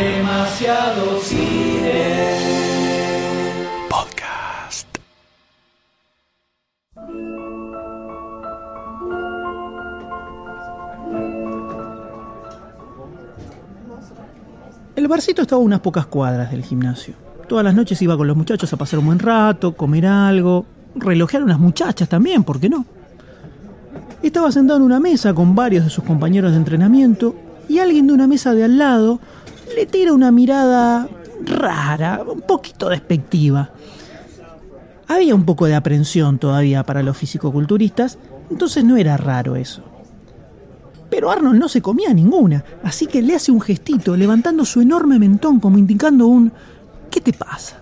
Demasiado cine. Podcast. El barcito estaba a unas pocas cuadras del gimnasio. Todas las noches iba con los muchachos a pasar un buen rato, comer algo, relojear unas muchachas también, ¿por qué no? Estaba sentado en una mesa con varios de sus compañeros de entrenamiento y alguien de una mesa de al lado le tira una mirada rara, un poquito despectiva. Había un poco de aprensión todavía para los fisicoculturistas, entonces no era raro eso. Pero Arnold no se comía ninguna, así que le hace un gestito levantando su enorme mentón como indicando un ¿qué te pasa?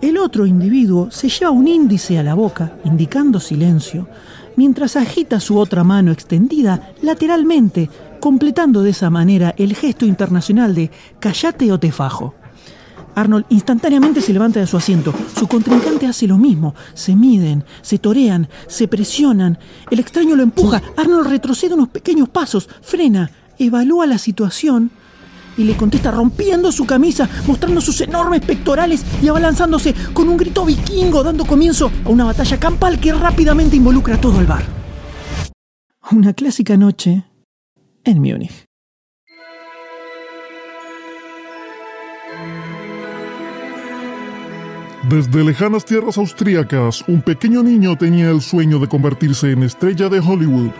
El otro individuo se lleva un índice a la boca, indicando silencio, mientras agita su otra mano extendida lateralmente, completando de esa manera el gesto internacional de callate o te fajo. Arnold instantáneamente se levanta de su asiento. Su contrincante hace lo mismo. Se miden, se torean, se presionan. El extraño lo empuja. Arnold retrocede unos pequeños pasos, frena, evalúa la situación y le contesta rompiendo su camisa, mostrando sus enormes pectorales y abalanzándose con un grito vikingo, dando comienzo a una batalla campal que rápidamente involucra a todo el bar. Una clásica noche en Múnich. Desde lejanas tierras austríacas, un pequeño niño tenía el sueño de convertirse en estrella de Hollywood.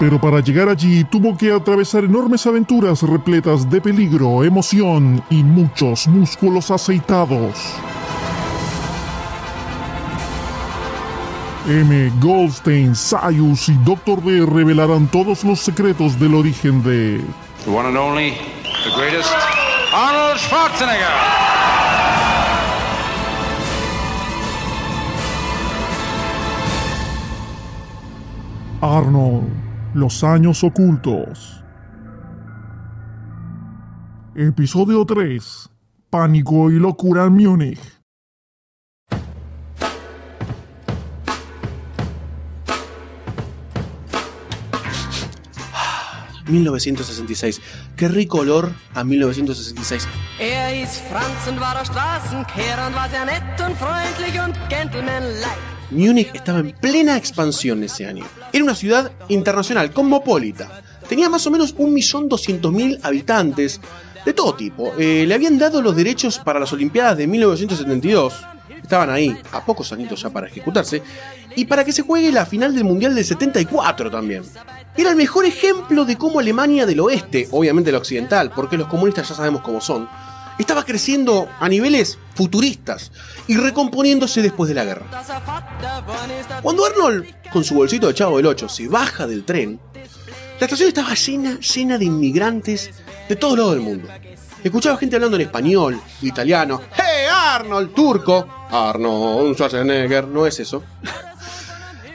Pero para llegar allí tuvo que atravesar enormes aventuras repletas de peligro, emoción y muchos músculos aceitados. M. Goldstein, Sayus y Dr. D revelarán todos los secretos del origen de The one and only, the greatest, Arnold Schwarzenegger. Arnold, los años ocultos. Episodio 3. Pánico y locura en Múnich. 1966. Qué rico olor a 1966. Er. Múnich estaba en plena expansión ese año. Era una ciudad internacional, cosmopolita. Tenía más o menos 1.200.000 habitantes, de todo tipo. Eh, le habían dado los derechos para las Olimpiadas de 1972. Estaban ahí, a pocos añitos ya para ejecutarse. Y para que se juegue la final del Mundial del 74 también. Era el mejor ejemplo de cómo Alemania del oeste, obviamente la occidental, porque los comunistas ya sabemos cómo son, estaba creciendo a niveles futuristas y recomponiéndose después de la guerra. Cuando Arnold, con su bolsito de chavo del 8, se baja del tren, la estación estaba llena, llena de inmigrantes de todos lados del mundo. Escuchaba gente hablando en español, italiano, ¡Hey Arnold! turco, Arnold Schwarzenegger, no es eso.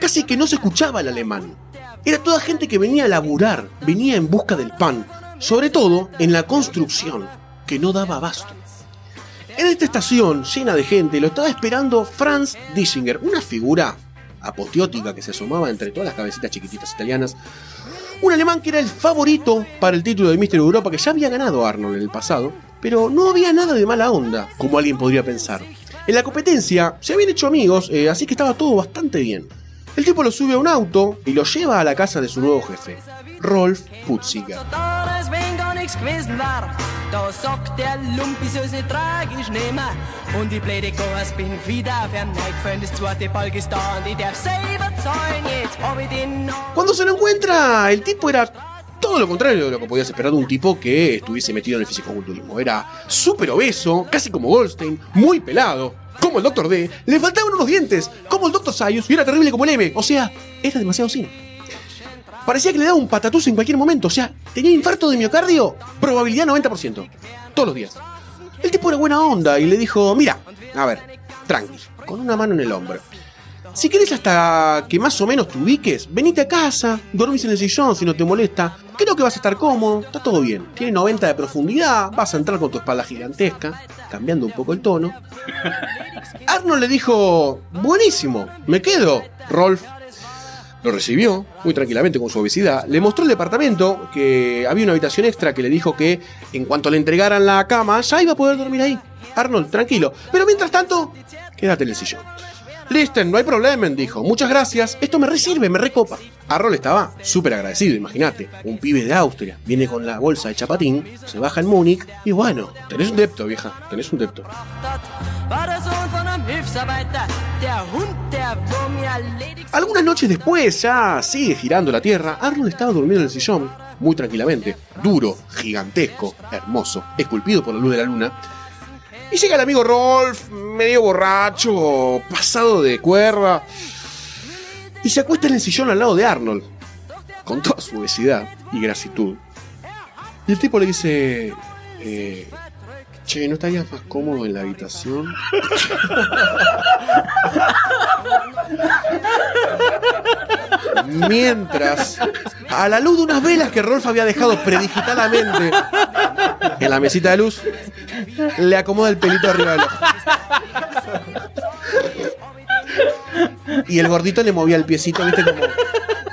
Casi que no se escuchaba el alemán. Era toda gente que venía a laburar, venía en busca del pan, sobre todo en la construcción, que no daba abasto. En esta estación llena de gente lo estaba esperando Franz Dischinger, una figura apoteótica que se asomaba entre todas las cabecitas chiquititas italianas. Un alemán que era el favorito para el título de Mister Europa que ya había ganado Arnold en el pasado, pero no había nada de mala onda, como alguien podría pensar. En la competencia se habían hecho amigos, eh, así que estaba todo bastante bien. El tipo lo sube a un auto y lo lleva a la casa de su nuevo jefe, Rolf Putziger. Cuando se lo encuentra, el tipo era todo lo contrario de lo que podías esperar de un tipo que estuviese metido en el fisicoculturismo. Era súper obeso, casi como Goldstein, muy pelado, como el Dr. D, le faltaban unos dientes, como el Dr. Sayus, y era terrible como el M. O sea, era demasiado cine. Parecía que le daba un patatús en cualquier momento, o sea, tenía infarto de miocardio, probabilidad 90%, todos los días. El tipo era buena onda y le dijo, mira, a ver, tranqui, con una mano en el hombro. Si querés hasta que más o menos te ubiques, venite a casa, dormís en el sillón si no te molesta. Creo que vas a estar cómodo, está todo bien. Tiene 90 de profundidad, vas a entrar con tu espalda gigantesca, cambiando un poco el tono. Arnold le dijo, buenísimo, me quedo, Rolf. Lo recibió muy tranquilamente con su obesidad. Le mostró el departamento, que había una habitación extra que le dijo que en cuanto le entregaran la cama, ya iba a poder dormir ahí. Arnold, tranquilo. Pero mientras tanto, quédate en el sillón. Listen, no hay problema, dijo. Muchas gracias. Esto me resirve, me recopa. Arnold estaba súper agradecido, imagínate. Un pibe de Austria viene con la bolsa de chapatín, se baja en Múnich y bueno, tenés un depto, vieja. Tenés un depto. Algunas noches después, ya sigue girando la tierra, Arnold estaba durmiendo en el sillón, muy tranquilamente, duro, gigantesco, hermoso, esculpido por la luz de la luna. Y llega el amigo Rolf, medio borracho, pasado de cuerda, y se acuesta en el sillón al lado de Arnold, con toda su obesidad y grasitud. Y el tipo le dice, eh, che, ¿no estarías más cómodo en la habitación? Mientras, a la luz de unas velas que Rolf había dejado predigitalmente en la mesita de luz, le acomoda el pelito arriba del ojo. Y el gordito le movía el piecito, viste, como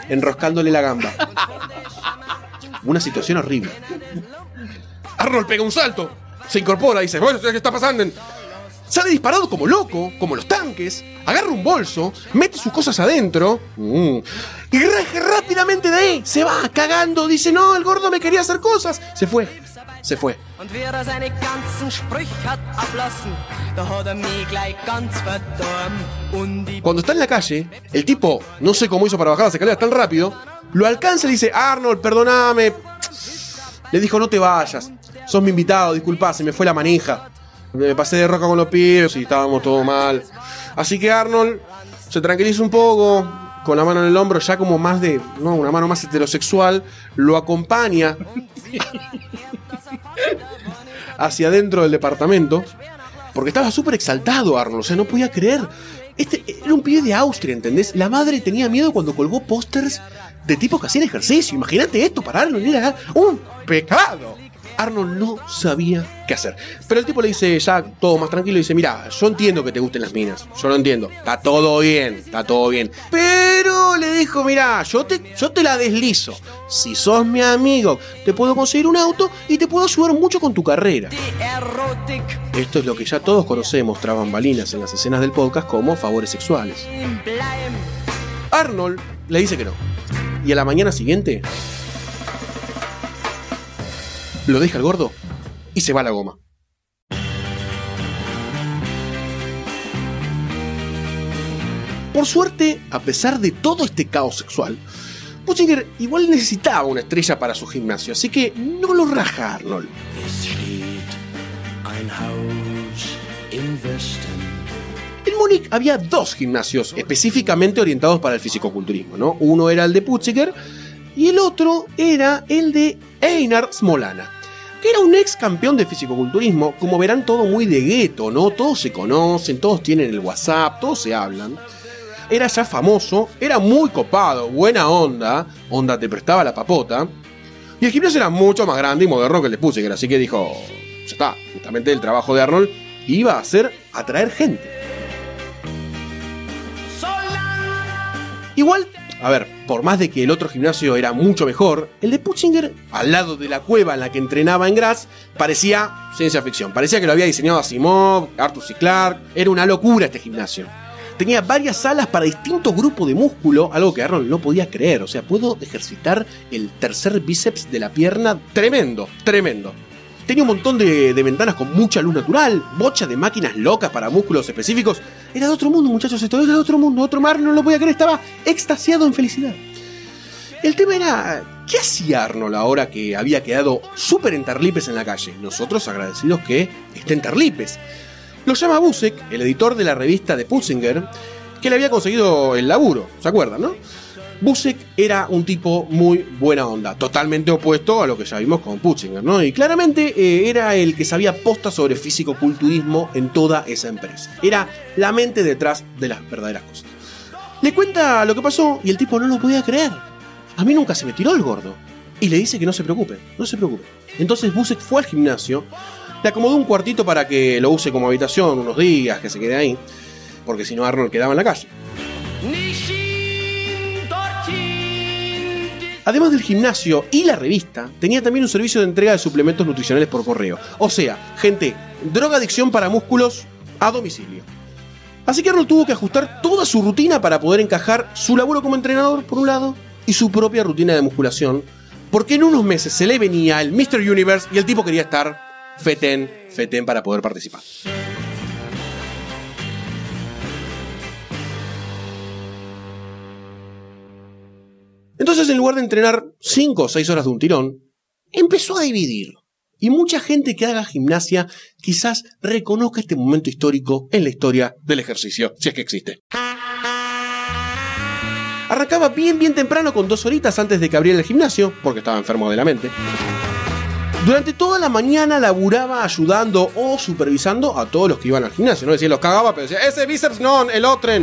enroscándole la gamba. Una situación horrible. Arnold pega un salto, se incorpora y dice, bueno, ¿qué está pasando? Sale disparado como loco, como los tanques, agarra un bolso, mete sus cosas adentro mm, y raja rápidamente de ahí. Se va cagando, dice, no, el gordo me quería hacer cosas. Se fue, se fue. Er er Cuando está en la calle, el tipo, no sé cómo hizo para bajar las escaleras tan rápido, lo alcanza y le dice, Arnold, perdoname. Le dijo, no te vayas, sos mi invitado, disculpa, se me fue la manija. Me pasé de roca con los pibes y estábamos todo mal. Así que Arnold se tranquiliza un poco, con la mano en el hombro, ya como más de, no, una mano más heterosexual, lo acompaña hacia adentro del departamento, porque estaba súper exaltado Arnold, o sea, no podía creer. Este era un pibe de Austria, ¿entendés? La madre tenía miedo cuando colgó pósters de tipos que hacían ejercicio. Imagínate esto para Arnold, era un pecado. Arnold no sabía qué hacer. Pero el tipo le dice, ya todo más tranquilo, dice, mira, yo entiendo que te gusten las minas, yo lo entiendo, está todo bien, está todo bien. Pero le dijo, mira, yo te, yo te la deslizo. Si sos mi amigo, te puedo conseguir un auto y te puedo ayudar mucho con tu carrera. Esto es lo que ya todos conocemos tras bambalinas en las escenas del podcast como favores sexuales. Arnold le dice que no. Y a la mañana siguiente lo deja el gordo y se va a la goma. Por suerte, a pesar de todo este caos sexual, Putzinger igual necesitaba una estrella para su gimnasio, así que no lo raja Arnold. En Múnich había dos gimnasios específicamente orientados para el fisicoculturismo, ¿no? Uno era el de Putziger y el otro era el de Einar Smolana, que era un ex campeón de fisicoculturismo. Como verán, todo muy de gueto, ¿no? Todos se conocen, todos tienen el WhatsApp, todos se hablan. Era ya famoso, era muy copado, buena onda, onda te prestaba la papota. Y el gimnasio era mucho más grande y moderno que el de Putziger, así que dijo, ya está, justamente el trabajo de Arnold iba a ser atraer gente. Igual, a ver, por más de que el otro gimnasio era mucho mejor, el de Putzinger, al lado de la cueva en la que entrenaba en Graz, parecía ciencia ficción. Parecía que lo había diseñado Asimov, Arthur C. Clarke. Era una locura este gimnasio. Tenía varias salas para distintos grupos de músculo, algo que Arnold no podía creer. O sea, puedo ejercitar el tercer bíceps de la pierna. Tremendo, tremendo. Tenía un montón de, de ventanas con mucha luz natural, bocha de máquinas locas para músculos específicos. Era de otro mundo, muchachos, esto era de otro mundo, otro mar, no lo podía creer, estaba extasiado en felicidad. El tema era, ¿qué hacía Arnold ahora que había quedado súper en Tarlipes en la calle? Nosotros agradecidos que esté en Tarlipes. Lo llama Busek, el editor de la revista de Putzinger, que le había conseguido el laburo, ¿se acuerdan, no? Busek era un tipo muy buena onda, totalmente opuesto a lo que ya vimos con Putzinger, ¿no? Y claramente eh, era el que sabía posta sobre físico-culturismo en toda esa empresa. Era la mente detrás de las verdaderas cosas. Le cuenta lo que pasó y el tipo no lo podía creer. A mí nunca se me tiró el gordo. Y le dice que no se preocupe, no se preocupe. Entonces Busek fue al gimnasio, le acomodó un cuartito para que lo use como habitación unos días, que se quede ahí, porque si no Arnold quedaba en la calle. Además del gimnasio y la revista, tenía también un servicio de entrega de suplementos nutricionales por correo. O sea, gente, drogadicción para músculos a domicilio. Así que Arnold tuvo que ajustar toda su rutina para poder encajar su laburo como entrenador, por un lado, y su propia rutina de musculación, porque en unos meses se le venía el Mr. Universe y el tipo quería estar fetén, fetén para poder participar. Entonces, en lugar de entrenar 5 o 6 horas de un tirón, empezó a dividir. Y mucha gente que haga gimnasia quizás reconozca este momento histórico en la historia del ejercicio, si es que existe. Arrancaba bien, bien temprano con dos horitas antes de que abriera el gimnasio, porque estaba enfermo de la mente. Durante toda la mañana laburaba ayudando o supervisando a todos los que iban al gimnasio. No decía, los cagaba, pero decía, ese bíceps no, el otro.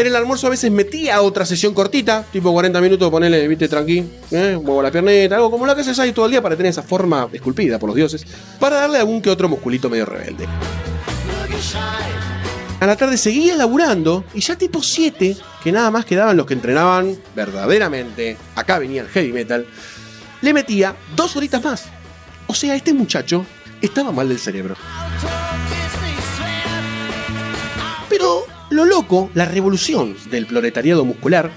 En el almuerzo a veces metía otra sesión cortita, tipo 40 minutos, ponerle, viste, tranqui, ¿eh? la pierneta, algo como lo que haces ahí todo el día para tener esa forma esculpida por los dioses, para darle algún que otro musculito medio rebelde. A la tarde seguía laburando y ya tipo 7, que nada más quedaban los que entrenaban verdaderamente, acá venía el heavy metal, le metía dos horitas más. O sea, este muchacho estaba mal del cerebro. Pero lo loco, la revolución del proletariado muscular,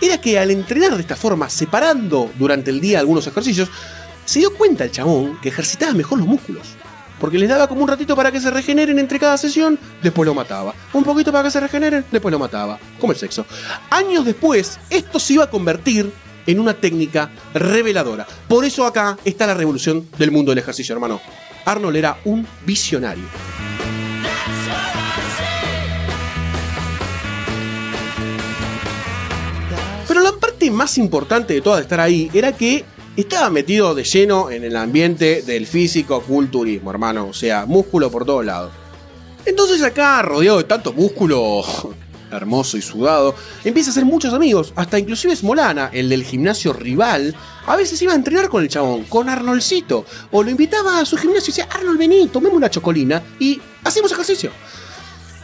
era que al entrenar de esta forma, separando durante el día algunos ejercicios, se dio cuenta el chabón que ejercitaba mejor los músculos. Porque les daba como un ratito para que se regeneren entre cada sesión, después lo mataba. Un poquito para que se regeneren, después lo mataba. Como el sexo. Años después, esto se iba a convertir en una técnica reveladora. Por eso acá está la revolución del mundo del ejercicio, hermano. Arnold era un visionario. Parte más importante de toda de estar ahí era que estaba metido de lleno en el ambiente del físico-culturismo, hermano. O sea, músculo por todos lados. Entonces acá, rodeado de tanto músculo hermoso y sudado, empieza a hacer muchos amigos. Hasta inclusive Smolana, el del gimnasio rival, a veces iba a entrenar con el chabón, con Arnoldcito. O lo invitaba a su gimnasio y decía, Arnold, vení, tomemos una chocolina y hacemos ejercicio.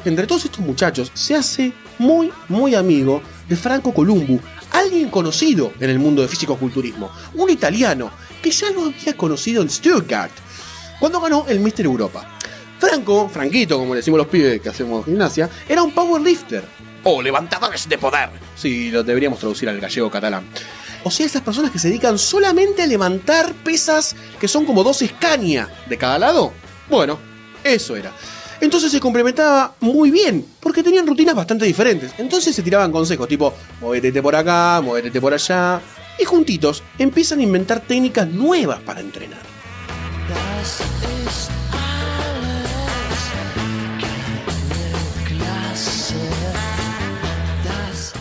Entre todos estos muchachos se hace muy, muy amigo de Franco Columbu, alguien conocido en el mundo de físico-culturismo, un italiano que ya lo había conocido en Stuttgart, cuando ganó el Mister Europa. Franco, Franquito, como le decimos los pibes que hacemos gimnasia, era un powerlifter, o levantadores de poder, si lo deberíamos traducir al gallego catalán. O sea, esas personas que se dedican solamente a levantar pesas que son como dos escañas de cada lado. Bueno, eso era. Entonces se complementaba muy bien, porque tenían rutinas bastante diferentes. Entonces se tiraban consejos tipo, muévete por acá, muévete por allá. Y juntitos empiezan a inventar técnicas nuevas para entrenar.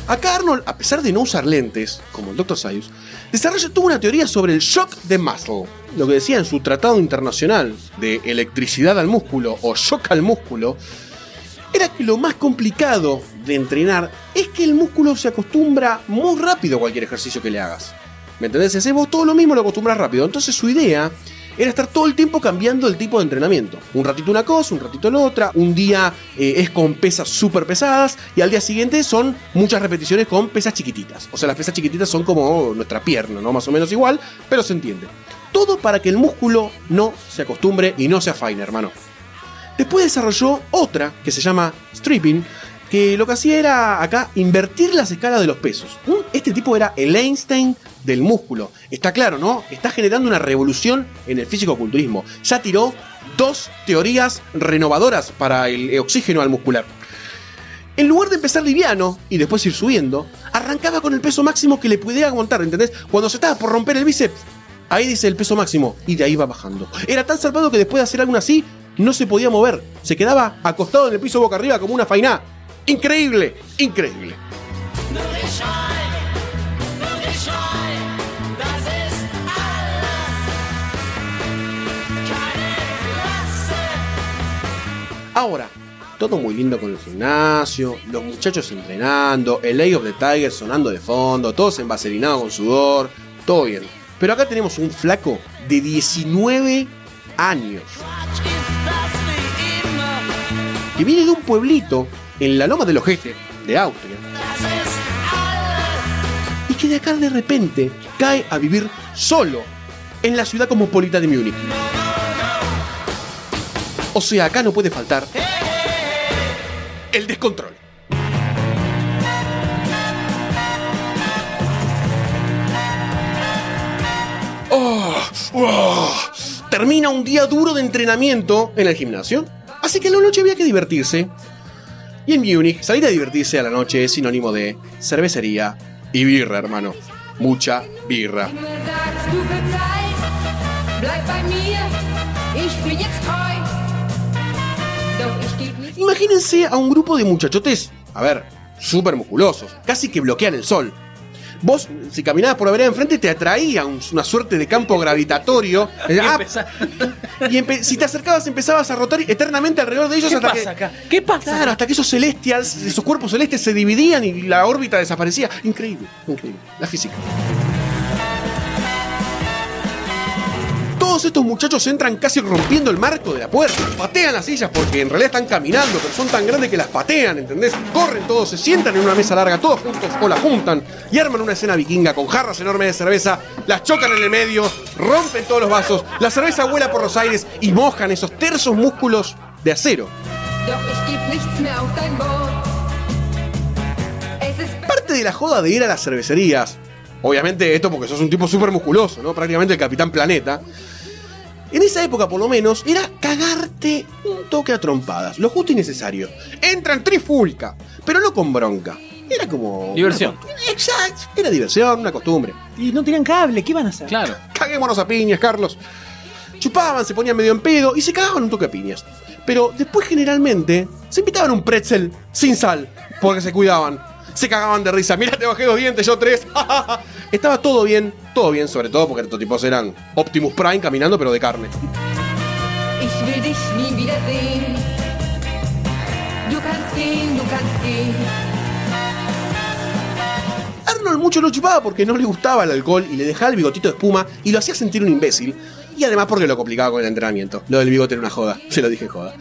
Acá Arnold, a pesar de no usar lentes, como el Dr. Sayus, desarrolla toda una teoría sobre el shock de muscle, lo que decía en su tratado internacional de electricidad al músculo o shock al músculo, era que lo más complicado de entrenar es que el músculo se acostumbra muy rápido a cualquier ejercicio que le hagas. ¿Me entendés? Si vos todo lo mismo, lo acostumbras rápido. Entonces su idea era estar todo el tiempo cambiando el tipo de entrenamiento. Un ratito una cosa, un ratito la otra. Un día eh, es con pesas súper pesadas y al día siguiente son muchas repeticiones con pesas chiquititas. O sea, las pesas chiquititas son como nuestra pierna, ¿no? Más o menos igual, pero se entiende. Todo para que el músculo no se acostumbre y no se afaine, hermano. Después desarrolló otra que se llama stripping, que lo que hacía era acá invertir las escalas de los pesos. Este tipo era el Einstein del músculo. Está claro, ¿no? Está generando una revolución en el físico-culturismo. Ya tiró dos teorías renovadoras para el oxígeno al muscular. En lugar de empezar liviano y después ir subiendo, arrancaba con el peso máximo que le pudiera aguantar, ¿entendés? Cuando se estaba por romper el bíceps, ahí dice el peso máximo y de ahí va bajando. Era tan salvado que después de hacer algo así, no se podía mover. Se quedaba acostado en el piso boca arriba como una fainá. Increíble, increíble. Ahora, todo muy lindo con el gimnasio, los muchachos entrenando, el Eye of the Tiger sonando de fondo, todos envaselinados con sudor, todo bien. Pero acá tenemos un flaco de 19 años. Que viene de un pueblito en la loma del ojete de Austria. que de acá de repente cae a vivir solo en la ciudad cosmopolita de Múnich. O sea, acá no puede faltar el descontrol. Oh, oh. Termina un día duro de entrenamiento en el gimnasio, así que a la noche había que divertirse. Y en Múnich, salir a divertirse a la noche es sinónimo de cervecería y birra, hermano. Mucha birra. Bei mir, ich bin jetzt treu. Imagínense a un grupo de muchachotes, a ver, súper musculosos, casi que bloquean el sol. Vos, si caminabas por la vereda enfrente, te atraía un- una suerte de campo gravitatorio. Y Ah, empezá- y empe- si te acercabas, empezabas a rotar eternamente alrededor de ellos ¿Qué hasta pasa que. acá? ¿Qué pasa? Claro, hasta que esos celestials, esos cuerpos celestes se dividían y la órbita desaparecía. Increíble, increíble. La física. Todos estos muchachos entran casi rompiendo el marco de la puerta. Patean las sillas porque en realidad están caminando, pero son tan grandes que las patean, ¿entendés? Corren todos, se sientan en una mesa larga, todos juntos o la juntan y arman una escena vikinga con jarras enormes de cerveza, las chocan en el medio, rompen todos los vasos, la cerveza vuela por los aires y mojan esos tersos músculos de acero. Parte de la joda de ir a las cervecerías, obviamente esto porque sos un tipo súper musculoso, ¿no? Prácticamente el capitán planeta. En esa época, por lo menos, era cagarte un toque a trompadas, lo justo y necesario. Entran trifulca, pero no con bronca. Era como. Diversión. Exacto, era diversión, una costumbre. Y no tenían cable, ¿qué van a hacer? Claro. Caguémonos a piñas, Carlos. Chupaban, se ponían medio en pedo y se cagaban un toque a piñas. Pero después, generalmente, se invitaban un pretzel sin sal, porque se cuidaban. Se cagaban de risa. Mira, te bajé dos dientes, yo tres. Estaba todo bien, todo bien, sobre todo porque estos tipos eran Optimus Prime caminando, pero de carne. Arnold mucho lo chupaba porque no le gustaba el alcohol y le dejaba el bigotito de espuma y lo hacía sentir un imbécil. Y además porque lo complicaba con el entrenamiento. Lo del bigote era una joda, se lo dije joda.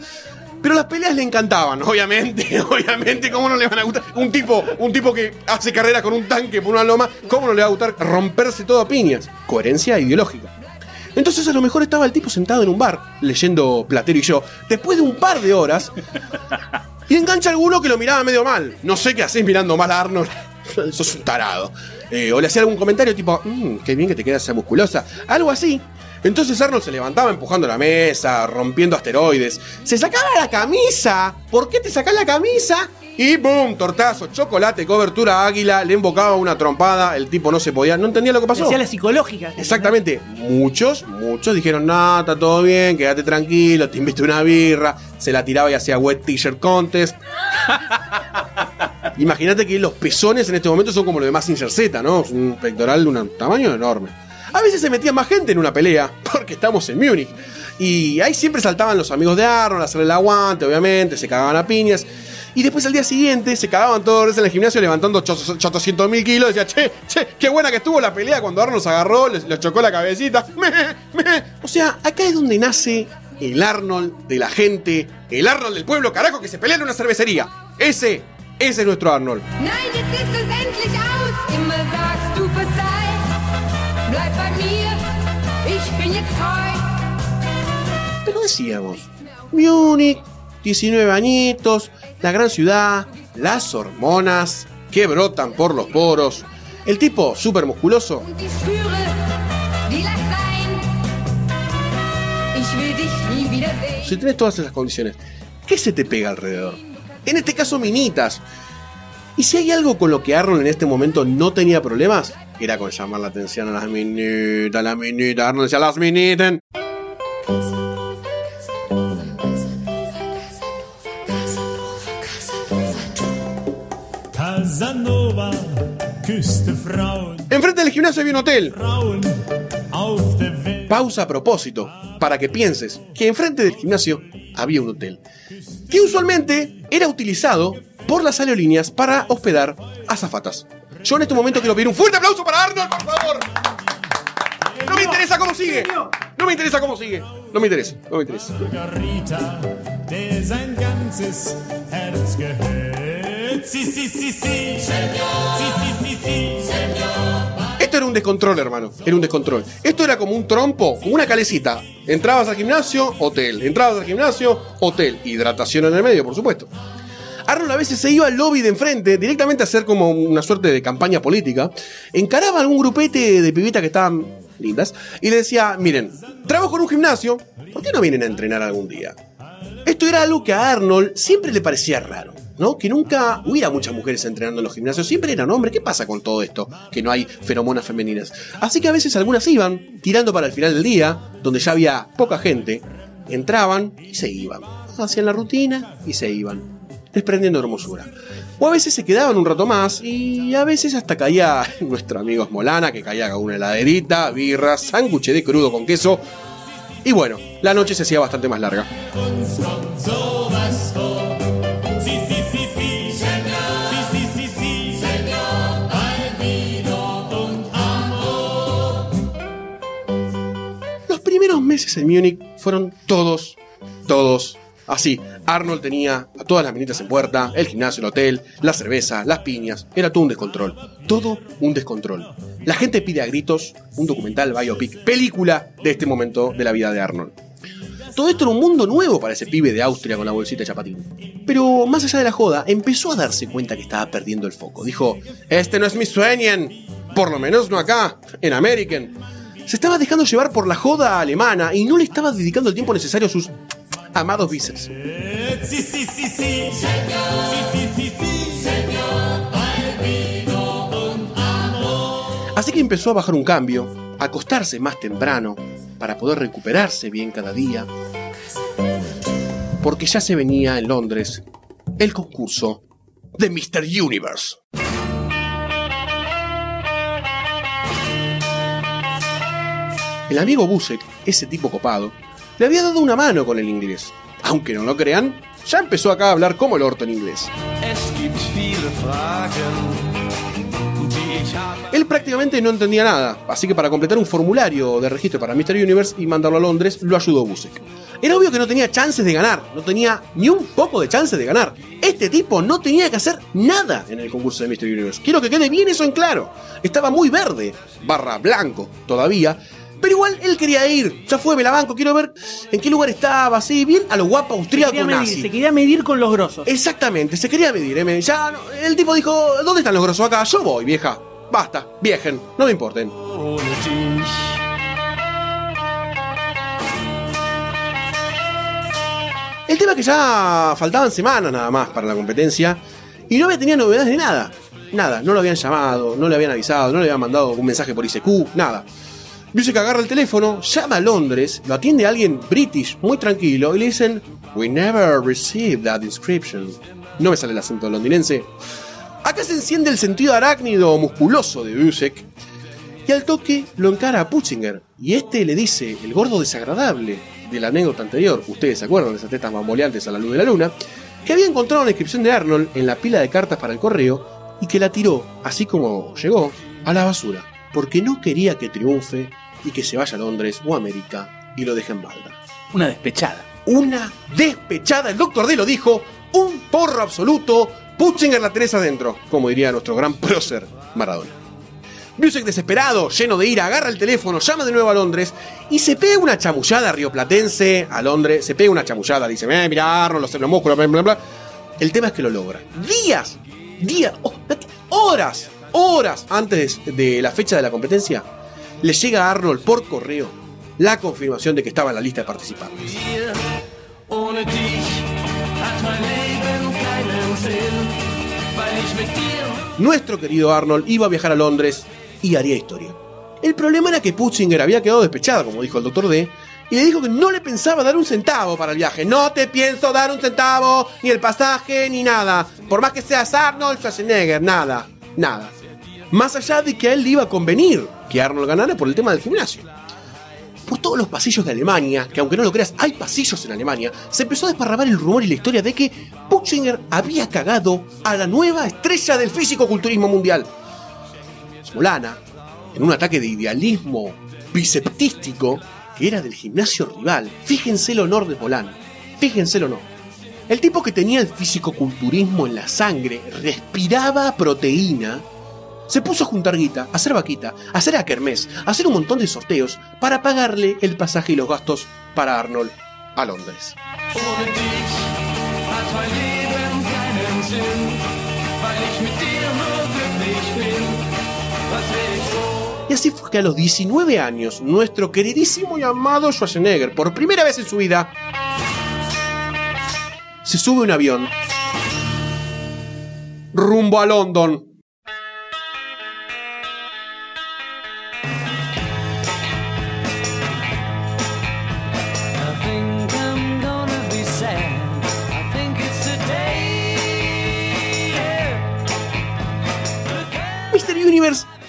Pero las peleas le encantaban, obviamente, obviamente, ¿cómo no le van a gustar? Un tipo, un tipo que hace carrera con un tanque por una loma, ¿cómo no le va a gustar romperse todo a piñas? Coherencia ideológica. Entonces a lo mejor estaba el tipo sentado en un bar, leyendo Platero y yo, después de un par de horas, y engancha a alguno que lo miraba medio mal. No sé qué haces mirando mal a Arnold. Sos un tarado. Eh, o le hacía algún comentario tipo, "Mm, qué bien que te quedas esa musculosa. Algo así. Entonces Arnold se levantaba empujando la mesa, rompiendo asteroides. Se sacaba la camisa. ¿Por qué te sacás la camisa? Y boom, tortazo, chocolate, cobertura águila, le embocaba una trompada, el tipo no se podía, no entendía lo que pasó. Hacía la psicológica. Exactamente. Muchos, muchos dijeron, no, está todo bien, quédate tranquilo, te invito una birra. Se la tiraba y hacía wet t-shirt contest. Imagínate que los pezones en este momento son como los de Mazinger Z, ¿no? Un pectoral de un tamaño enorme. A veces se metía más gente en una pelea, porque estamos en Múnich. Y ahí siempre saltaban los amigos de Arnold a hacerle el aguante, obviamente, se cagaban a piñas. Y después al día siguiente se cagaban todos en el gimnasio levantando 800 mil kilos. Decía, che, che, qué buena que estuvo la pelea cuando Arnold se agarró, les chocó la cabecita. Me, me. O sea, acá es donde nace el Arnold de la gente, el Arnold del pueblo, carajo, que se pelea en una cervecería. Ese, ese es nuestro Arnold. Nein, jetzt ist es endlich aus. Immer sagst du verzeih. Bleib bei mir, ich bin jetzt treu. Pero decíamos, Múnich, 19 añitos, la gran ciudad, las hormonas que brotan por los poros, el tipo súper musculoso. Si tenés todas esas condiciones, ¿qué se te pega alrededor? En este caso, minitas. Y si hay algo con lo que Arnold en este momento no tenía problemas, era con llamar la atención a las minitas, las minitas. Arnold decía, las minitas. Enfrente del gimnasio había un hotel. Pausa a propósito, para que pienses que enfrente del gimnasio había un hotel, que usualmente era utilizado por las aerolíneas para hospedar azafatas. Yo en este momento quiero pedir un fuerte aplauso para Arnold, por favor. No me interesa cómo sigue. No me interesa cómo sigue. No me interesa. No me interesa. Sí, sí, sí, sí. Señor. Sí, sí, sí, sí. Descontrol, hermano. Era un descontrol. Esto era como un trompo, como una calecita. Entrabas al gimnasio, hotel. Entrabas al gimnasio, hotel. Hidratación en el medio, por supuesto. Arnold a veces se iba al lobby de enfrente, directamente a hacer como una suerte de campaña política. Encaraba a algún grupete de pibitas que estaban lindas y le decía: Miren, trabajo en un gimnasio, ¿por qué no vienen a entrenar algún día? Esto era algo que a Arnold siempre le parecía raro, ¿no? Que nunca hubiera muchas mujeres entrenando en los gimnasios, siempre eran hombres. ¿Qué pasa con todo esto? Que no hay feromonas femeninas. Así que a veces algunas iban, tirando para el final del día, donde ya había poca gente, entraban y se iban. Hacían la rutina y se iban, desprendiendo hermosura. O a veces se quedaban un rato más y a veces hasta caía nuestro amigo Smolana, que caía con una heladerita, birra, sándwich de crudo con queso. Y bueno, la noche se hacía bastante más larga. En Múnich fueron todos, todos así. Arnold tenía a todas las minitas en puerta, el gimnasio, el hotel, la cerveza, las piñas. Era todo un descontrol. Todo un descontrol. La gente pide a gritos un documental biopic, película de este momento de la vida de Arnold. Todo esto era un mundo nuevo para ese pibe de Austria con la bolsita de chapatín. Pero más allá de la joda, empezó a darse cuenta que estaba perdiendo el foco. Dijo, este no es mi sueño, por lo menos no acá, en American. Se estaba dejando llevar por la joda alemana y no le estaba dedicando el tiempo necesario a sus amados bíceps. Sí, sí, sí, sí. Así que empezó a bajar un cambio, a acostarse más temprano, para poder recuperarse bien cada día. Porque ya se venía en Londres el concurso de Mr. Universe. El amigo Busek, ese tipo copado, le había dado una mano con el inglés. Aunque no lo crean, ya empezó acá a hablar como el orto en inglés. Él prácticamente no entendía nada, así que para completar un formulario de registro para Mr. Universe y mandarlo a Londres, lo ayudó Busek. Era obvio que no tenía chances de ganar, no tenía ni un poco de chances de ganar. Este tipo no tenía que hacer nada en el concurso de Mr. Universe. Quiero que quede bien eso en claro. Estaba muy verde, barra blanco todavía, pero igual él quería ir. Ya fue, me la banco, quiero ver en qué lugar estaba, así, bien a lo guapo Se austríaco quería, medir, nazi. se quería medir con los grosos. Exactamente, se quería medir. ¿eh? Me- Ya, no- el tipo dijo, ¿dónde están los grosos acá? Yo voy, vieja. Basta, viajen, no me importen. El tema es que ya faltaban semanas nada más para la competencia y no había tenido novedades de nada. Nada, no lo habían llamado, no le habían avisado, no le habían mandado un mensaje por ICQ, nada. Dice que agarra el teléfono, llama a Londres, lo atiende alguien british, muy tranquilo, y le dicen, We never received that inscription. No me sale el acento londinense. Acá se enciende el sentido arácnido musculoso de Busek y al toque lo encara a Putzinger. Y este le dice, el gordo desagradable de la anécdota anterior, ustedes se acuerdan de esas tetas bamboleantes a la luz de la luna, que había encontrado una inscripción de Arnold en la pila de cartas para el correo y que la tiró, así como llegó, a la basura, porque no quería que triunfe y que se vaya a Londres o a América y lo deje en balda. Una despechada. Una despechada, el doctor D lo dijo, un porro absoluto, Putzinger la tenés adentro, como diría nuestro gran prócer Maradona. Busek desesperado, lleno de ira, agarra el teléfono, llama de nuevo a Londres y se pega una chamullada rioplatense a Londres. Se pega una chamullada, dice, eh, mirá, Arnold, los músculos, bla, bla, bla. El tema es que lo logra. Días, días, oh, horas, horas antes de la fecha de la competencia, le llega a Arnold por correo la confirmación de que estaba en la lista de participantes. Nuestro querido Arnold iba a viajar a Londres y haría historia. El problema era que Putzinger había quedado despechado, como dijo el doctor D, y le dijo que no le pensaba dar un centavo para el viaje. No te pienso dar un centavo, ni el pasaje, ni nada. Por más que seas Arnold Schwarzenegger, nada, nada. Más allá de que a él le iba a convenir que Arnold ganara por el tema del gimnasio. Por todos los pasillos de Alemania, que aunque no lo creas, hay pasillos en Alemania, se empezó a desparramar el rumor y la historia de que Putzinger había cagado a la nueva estrella del físico-culturismo mundial. Smolana, en un ataque de idealismo biceptístico que era del gimnasio rival, fíjense el honor de Polán, fíjense el honor. El tipo que tenía el fisicoculturismo en la sangre, respiraba proteína, se puso a juntar guita, a hacer vaquita, a hacer a kermés, a hacer un montón de sorteos para pagarle el pasaje y los gastos para Arnold a Londres. Y así fue que a los 19 años, nuestro queridísimo y amado Schwarzenegger, por primera vez en su vida, se sube un avión rumbo a London.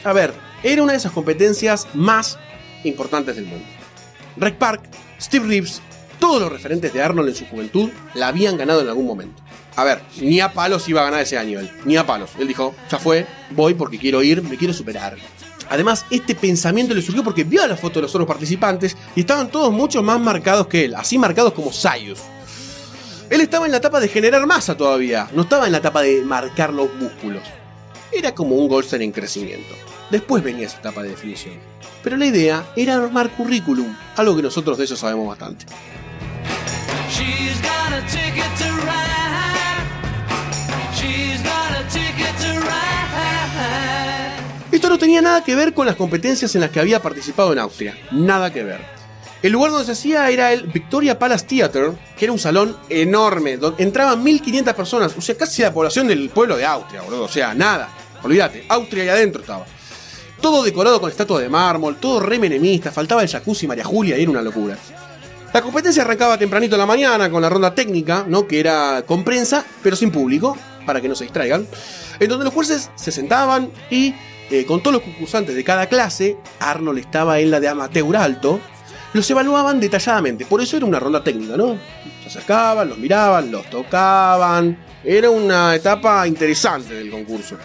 A ver, era una de esas competencias más importantes del mundo. Rec Park, Steve Reeves, todos los referentes de Arnold en su juventud la habían ganado en algún momento. A ver, ni a palos iba a ganar ese año él, ni a palos. Él dijo, ya fue, voy porque quiero ir, me quiero superar. Además, este pensamiento le surgió porque vio la foto de los otros participantes y estaban todos mucho más marcados que él, así marcados como Sayus. Él estaba en la etapa de generar masa todavía, no estaba en la etapa de marcar los músculos. Era como un Goldstein en crecimiento. Después venía esa etapa de definición. Pero la idea era armar currículum, algo que nosotros de eso sabemos bastante. Esto no tenía nada que ver con las competencias en las que había participado en Austria. Nada que ver. El lugar donde se hacía era el Victoria Palace Theater, que era un salón enorme, donde entraban 1500 personas, o sea, casi la población del pueblo de Austria, boludo. O sea, nada. Olvídate, Austria ahí adentro estaba. Todo decorado con estatuas de mármol, todo re menemista, faltaba el jacuzzi María Julia y era una locura. La competencia arrancaba tempranito en la mañana con la ronda técnica, ¿no? Que era con prensa, pero sin público, para que no se distraigan. En donde los jueces se sentaban y eh, con todos los concursantes de cada clase, Arnold estaba en la de amateur alto, los evaluaban detalladamente. Por eso era una ronda técnica, ¿no? Se acercaban, los miraban, los tocaban. Era una etapa interesante del concurso.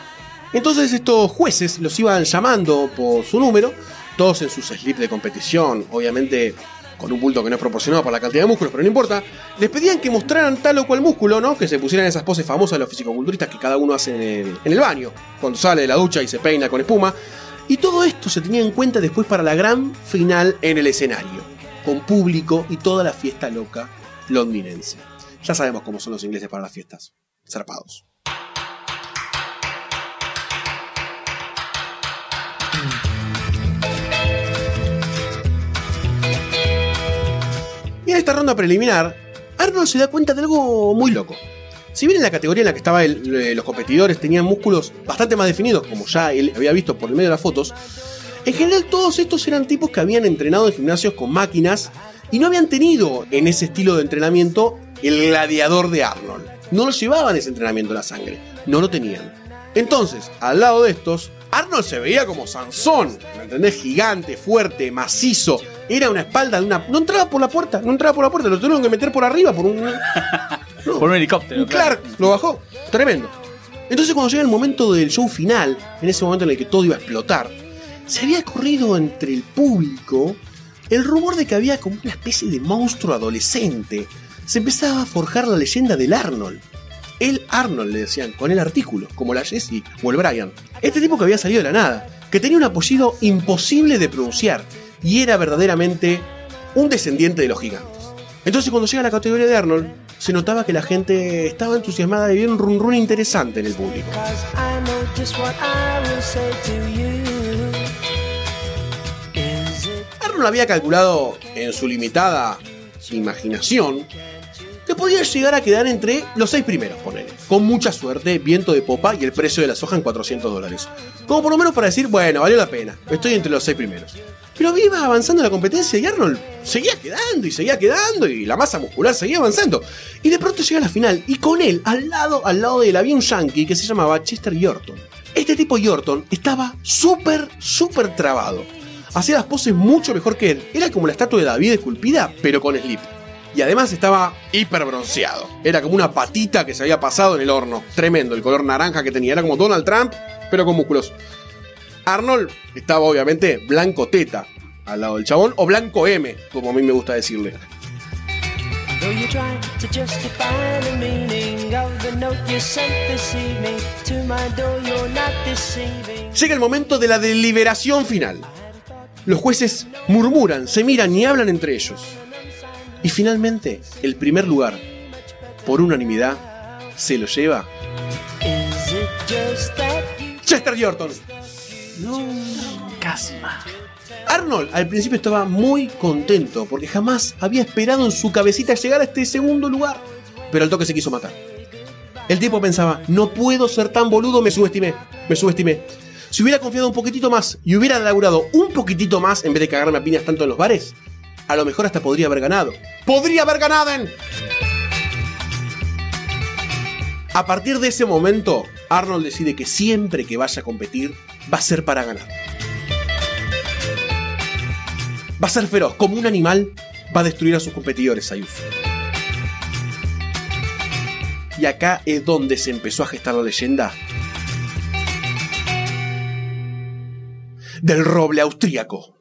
Entonces estos jueces los iban llamando por su número, todos en sus slips de competición, obviamente con un bulto que no es proporcionado por la cantidad de músculos, pero no importa. Les pedían que mostraran tal o cual músculo, ¿no? Que se pusieran esas poses famosas de los fisicoculturistas que cada uno hace en el, en el baño, cuando sale de la ducha y se peina con espuma. Y todo esto se tenía en cuenta después para la gran final en el escenario, con público y toda la fiesta loca londinense. Ya sabemos cómo son los ingleses para las fiestas. Zarpados. En esta ronda preliminar, Arnold se da cuenta de algo muy loco. Si bien en la categoría en la que estaban los competidores tenían músculos bastante más definidos, como ya él había visto por el medio de las fotos, en general todos estos eran tipos que habían entrenado en gimnasios con máquinas y no habían tenido en ese estilo de entrenamiento el gladiador de Arnold. No lo llevaban ese entrenamiento en la sangre, no lo tenían. Entonces, al lado de estos, Arnold se veía como Sansón, ¿me entendés? Gigante, fuerte, macizo. Era una espalda de una. No entraba por la puerta, no entraba por la puerta, lo tuvieron que meter por arriba por un. No, Por un helicóptero. un Clark lo bajó. Tremendo. Entonces, cuando llega el momento del show final, en ese momento en el que todo iba a explotar, se había corrido entre el público el rumor de que había como una especie de monstruo adolescente. Se empezaba a forjar la leyenda del Arnold. El Arnold, le decían, con el artículo, como la Jessie o el Brian. Este tipo que había salido de la nada, que tenía un apellido imposible de pronunciar y era verdaderamente un descendiente de los gigantes. Entonces, cuando llega la categoría de Arnold, se notaba que la gente estaba entusiasmada de ver un run run interesante en el público. Arnold había calculado en su limitada imaginación que podía llegar a quedar entre los seis primeros, ponele. Con mucha suerte, viento de popa y el precio de la soja en 400 dólares. Como por lo menos para decir, bueno, valió la pena, estoy entre los seis primeros. Pero iba avanzando la competencia y Arnold seguía quedando y seguía quedando y la masa muscular seguía avanzando. Y de pronto llega la final y con él, al lado, al lado de él, había un yankee que se llamaba Chester Yorton. Este tipo Yorton estaba súper, súper trabado. Hacía las poses mucho mejor que él. Era como la estatua de David esculpida, pero con slip. Y además estaba hiper bronceado. Era como una patita que se había pasado en el horno. Tremendo, el color naranja que tenía. Era como Donald Trump, pero con músculos. Arnold estaba obviamente blanco teta al lado del chabón, o blanco M, como a mí me gusta decirle. Llega el momento de la deliberación final. Los jueces murmuran, se miran y hablan entre ellos. Y finalmente, el primer lugar, por unanimidad, se lo lleva Chester Jordan. Casi más. Arnold al principio estaba muy contento porque jamás había esperado en su cabecita llegar a este segundo lugar. Pero al toque se quiso matar. El tipo pensaba, no puedo ser tan boludo, me subestimé, me subestimé. Si hubiera confiado un poquitito más y hubiera laburado un poquitito más en vez de cagarme a piñas tanto en los bares, a lo mejor hasta podría haber ganado. ¡Podría haber ganado! En... A partir de ese momento, Arnold decide que siempre que vaya a competir, va a ser para ganar. Va a ser feroz, como un animal, va a destruir a sus competidores, Sayus. Y acá es donde se empezó a gestar la leyenda del roble austríaco.